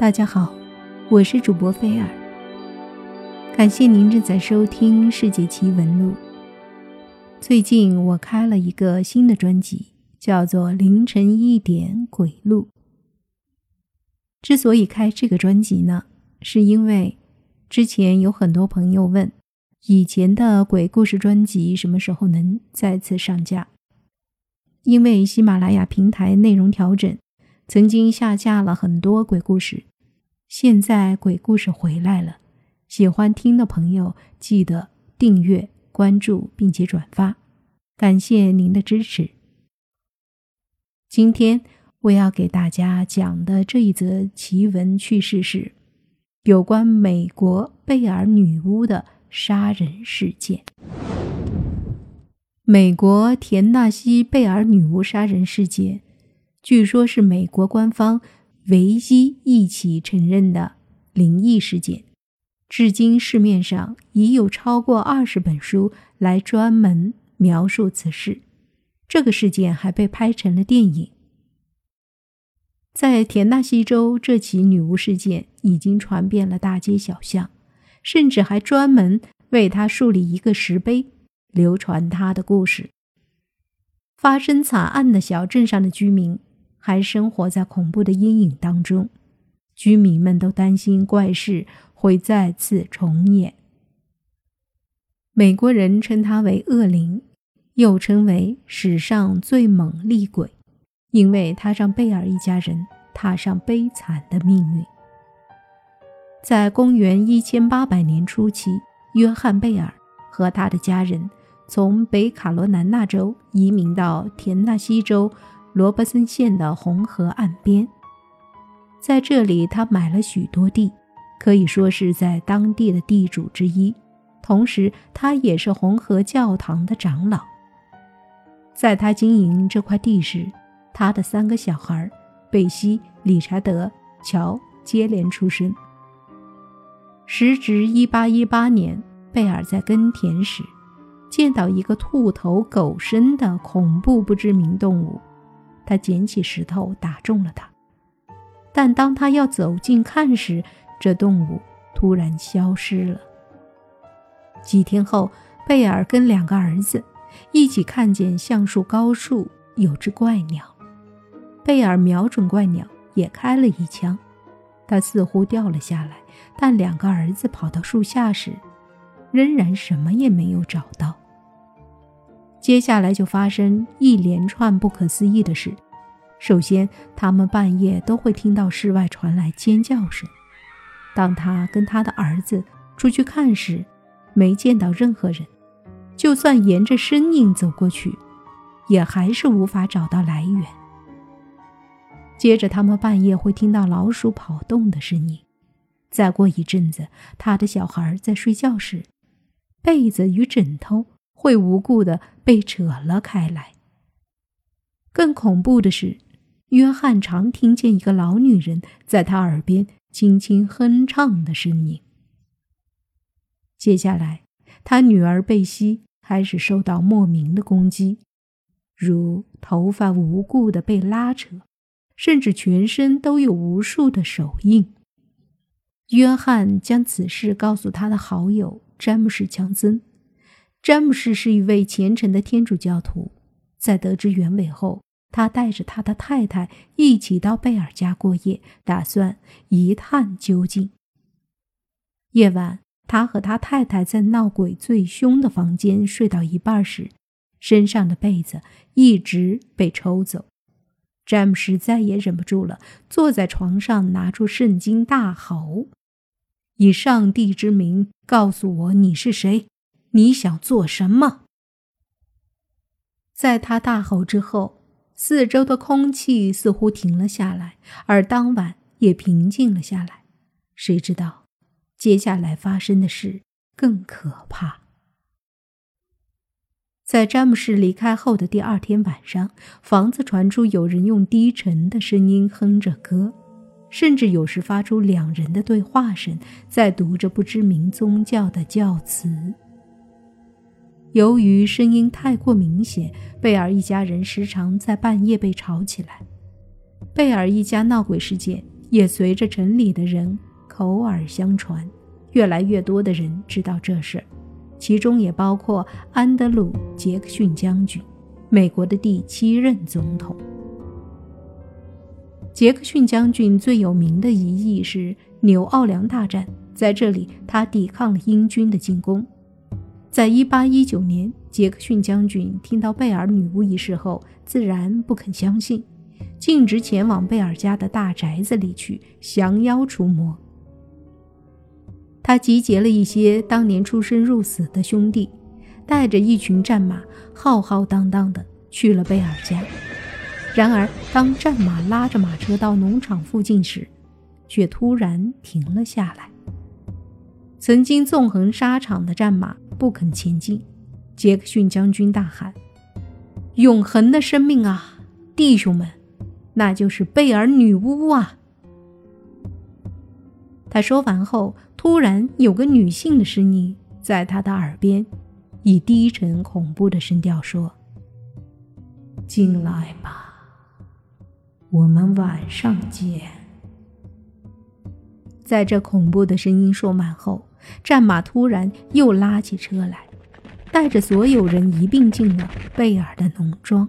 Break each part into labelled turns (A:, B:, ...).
A: 大家好，我是主播菲尔。感谢您正在收听《世界奇闻录》。最近我开了一个新的专辑，叫做《凌晨一点鬼录》。之所以开这个专辑呢，是因为之前有很多朋友问，以前的鬼故事专辑什么时候能再次上架？因为喜马拉雅平台内容调整，曾经下架了很多鬼故事。现在鬼故事回来了，喜欢听的朋友记得订阅、关注并且转发，感谢您的支持。今天我要给大家讲的这一则奇闻趣事是有关美国贝尔女巫的杀人事件。美国田纳西贝尔女巫杀人事件，据说是美国官方。唯一一起承认的灵异事件，至今市面上已有超过二十本书来专门描述此事。这个事件还被拍成了电影。在田纳西州，这起女巫事件已经传遍了大街小巷，甚至还专门为她树立一个石碑，流传她的故事。发生惨案的小镇上的居民。还生活在恐怖的阴影当中，居民们都担心怪事会再次重演。美国人称它为恶灵，又称为史上最猛厉鬼，因为它让贝尔一家人踏上悲惨的命运。在公元一千八百年初期，约翰·贝尔和他的家人从北卡罗南纳州移民到田纳西州。罗伯森县的红河岸边，在这里，他买了许多地，可以说是在当地的地主之一。同时，他也是红河教堂的长老。在他经营这块地时，他的三个小孩贝西、理查德、乔接连出生。时值1818年，贝尔在耕田时，见到一个兔头狗身的恐怖不知名动物。他捡起石头打中了它，但当他要走近看时，这动物突然消失了。几天后，贝尔跟两个儿子一起看见橡树高处有只怪鸟，贝尔瞄准怪鸟也开了一枪，它似乎掉了下来，但两个儿子跑到树下时，仍然什么也没有找到。接下来就发生一连串不可思议的事。首先，他们半夜都会听到室外传来尖叫声。当他跟他的儿子出去看时，没见到任何人。就算沿着声音走过去，也还是无法找到来源。接着，他们半夜会听到老鼠跑动的声音。再过一阵子，他的小孩在睡觉时，被子与枕头。会无故的被扯了开来。更恐怖的是，约翰常听见一个老女人在他耳边轻轻哼唱的声音。接下来，他女儿贝西开始受到莫名的攻击，如头发无故的被拉扯，甚至全身都有无数的手印。约翰将此事告诉他的好友詹姆士·强森。詹姆士是一位虔诚的天主教徒，在得知原委后，他带着他的太太一起到贝尔家过夜，打算一探究竟。夜晚，他和他太太在闹鬼最凶的房间睡到一半时，身上的被子一直被抽走。詹姆士再也忍不住了，坐在床上，拿出圣经，大吼：“以上帝之名，告诉我你是谁！”你想做什么？在他大吼之后，四周的空气似乎停了下来，而当晚也平静了下来。谁知道，接下来发生的事更可怕。在詹姆士离开后的第二天晚上，房子传出有人用低沉的声音哼着歌，甚至有时发出两人的对话声，在读着不知名宗教的教词。由于声音太过明显，贝尔一家人时常在半夜被吵起来。贝尔一家闹鬼事件也随着城里的人口耳相传，越来越多的人知道这事，其中也包括安德鲁·杰克逊将军，美国的第七任总统。杰克逊将军最有名的一役是纽奥良大战，在这里他抵抗了英军的进攻。在一八一九年，杰克逊将军听到贝尔女巫一事后，自然不肯相信，径直前往贝尔家的大宅子里去降妖除魔。他集结了一些当年出生入死的兄弟，带着一群战马，浩浩荡荡地去了贝尔家。然而，当战马拉着马车到农场附近时，却突然停了下来。曾经纵横沙场的战马不肯前进，杰克逊将军大喊：“永恒的生命啊，弟兄们，那就是贝尔女巫啊！”他说完后，突然有个女性的声音在他的耳边，以低沉恐怖的声调说：“进来吧，我们晚上见。”在这恐怖的声音说满后。战马突然又拉起车来，带着所有人一并进了贝尔的农庄。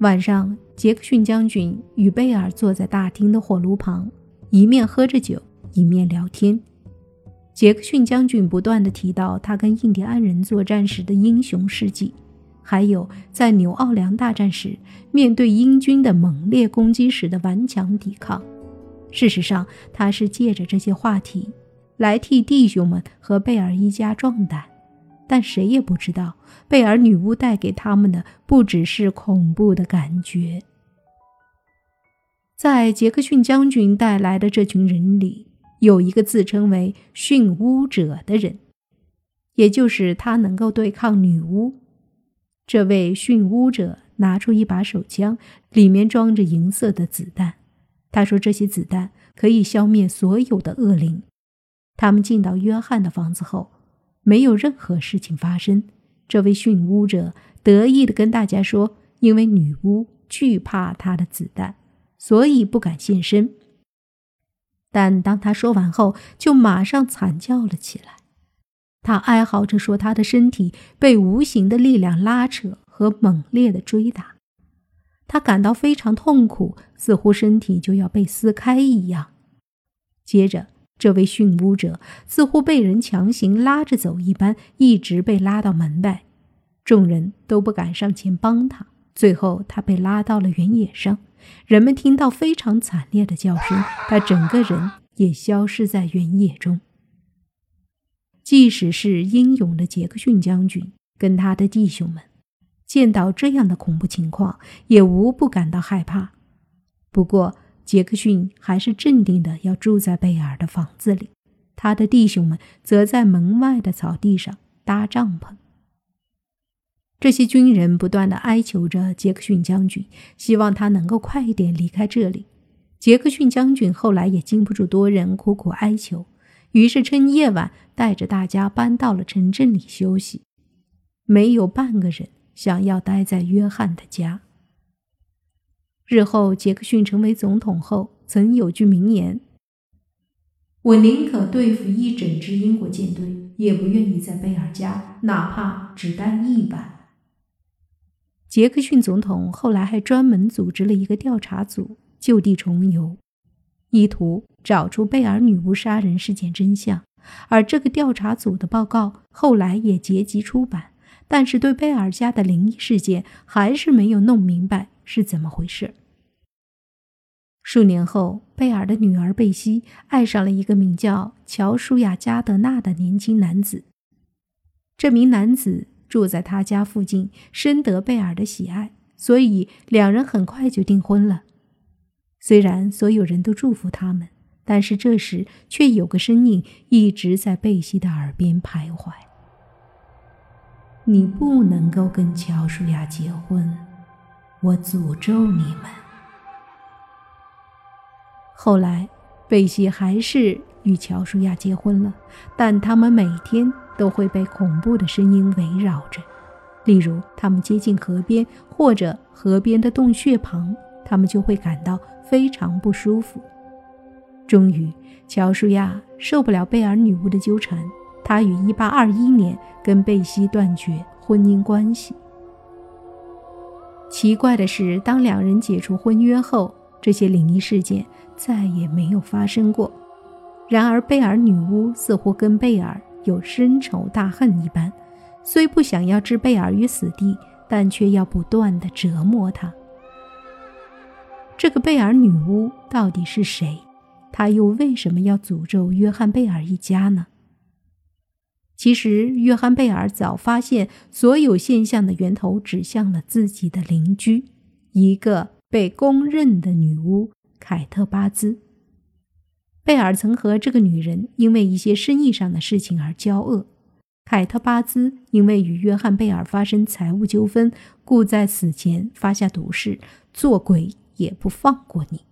A: 晚上，杰克逊将军与贝尔坐在大厅的火炉旁，一面喝着酒，一面聊天。杰克逊将军不断地提到他跟印第安人作战时的英雄事迹，还有在纽奥良大战时面对英军的猛烈攻击时的顽强抵抗。事实上，他是借着这些话题来替弟兄们和贝尔一家壮胆，但谁也不知道，贝尔女巫带给他们的不只是恐怖的感觉。在杰克逊将军带来的这群人里，有一个自称为驯巫者的人，也就是他能够对抗女巫。这位驯巫者拿出一把手枪，里面装着银色的子弹。他说：“这些子弹可以消灭所有的恶灵。”他们进到约翰的房子后，没有任何事情发生。这位驯巫者得意地跟大家说：“因为女巫惧怕他的子弹，所以不敢现身。”但当他说完后，就马上惨叫了起来。他哀嚎着说：“他的身体被无形的力量拉扯和猛烈的追打。”他感到非常痛苦，似乎身体就要被撕开一样。接着，这位驯巫者似乎被人强行拉着走一般，一直被拉到门外，众人都不敢上前帮他。最后，他被拉到了原野上，人们听到非常惨烈的叫声，他整个人也消失在原野中。即使是英勇的杰克逊将军跟他的弟兄们。见到这样的恐怖情况，也无不感到害怕。不过，杰克逊还是镇定的要住在贝尔的房子里，他的弟兄们则在门外的草地上搭帐篷。这些军人不断的哀求着杰克逊将军，希望他能够快一点离开这里。杰克逊将军后来也经不住多人苦苦哀求，于是趁夜晚带着大家搬到了城镇里休息。没有半个人。想要待在约翰的家。日后杰克逊成为总统后，曾有句名言：“我宁可对付一整支英国舰队，也不愿意在贝尔家，哪怕只待一晚。”杰克逊总统后来还专门组织了一个调查组，就地重游，意图找出贝尔女巫杀人事件真相。而这个调查组的报告后来也结集出版。但是对贝尔家的灵异事件还是没有弄明白是怎么回事。数年后，贝尔的女儿贝西爱上了一个名叫乔舒亚·加德纳的年轻男子。这名男子住在他家附近，深得贝尔的喜爱，所以两人很快就订婚了。虽然所有人都祝福他们，但是这时却有个声音一直在贝西的耳边徘徊。你不能够跟乔舒亚结婚，我诅咒你们。后来，贝西还是与乔舒亚结婚了，但他们每天都会被恐怖的声音围绕着，例如他们接近河边或者河边的洞穴旁，他们就会感到非常不舒服。终于，乔舒亚受不了贝尔女巫的纠缠，他于1821年跟贝西断绝婚姻关系。奇怪的是，当两人解除婚约后，这些灵异事件再也没有发生过。然而，贝尔女巫似乎跟贝尔有深仇大恨一般，虽不想要置贝尔于死地，但却要不断的折磨他。这个贝尔女巫到底是谁？她又为什么要诅咒约翰·贝尔一家呢？其实，约翰·贝尔早发现所有现象的源头指向了自己的邻居，一个被公认的女巫凯特·巴兹。贝尔曾和这个女人因为一些生意上的事情而交恶。凯特·巴兹因为与约翰·贝尔发生财务纠纷，故在死前发下毒誓：做鬼也不放过你。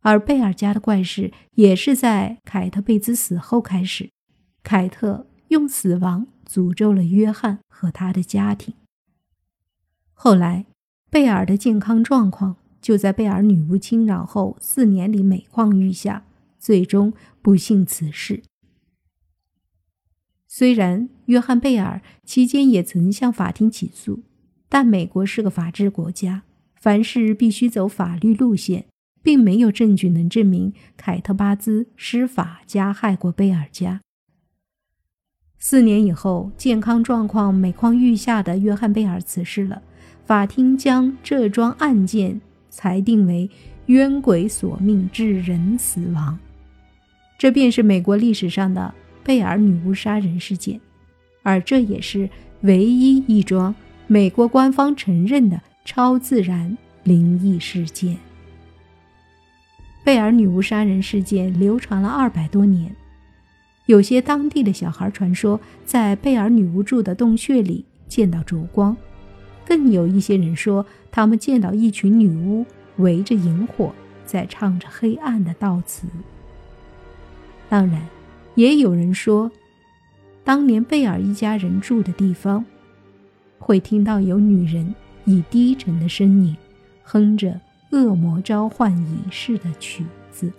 A: 而贝尔家的怪事也是在凯特·贝兹死后开始。凯特用死亡诅咒了约翰和他的家庭。后来，贝尔的健康状况就在贝尔女巫侵扰后四年里每况愈下，最终不幸辞世。虽然约翰·贝尔期间也曾向法庭起诉，但美国是个法治国家，凡事必须走法律路线，并没有证据能证明凯特·巴兹施法加害过贝尔家。四年以后，健康状况每况愈下的约翰·贝尔辞世了。法庭将这桩案件裁定为冤鬼索命致人死亡，这便是美国历史上的贝尔女巫杀人事件，而这也是唯一一桩美国官方承认的超自然灵异事件。贝尔女巫杀人事件流传了二百多年。有些当地的小孩传说，在贝尔女巫住的洞穴里见到烛光，更有一些人说，他们见到一群女巫围着萤火，在唱着黑暗的悼词。当然，也有人说，当年贝尔一家人住的地方，会听到有女人以低沉的声音哼着恶魔召唤仪式的曲子。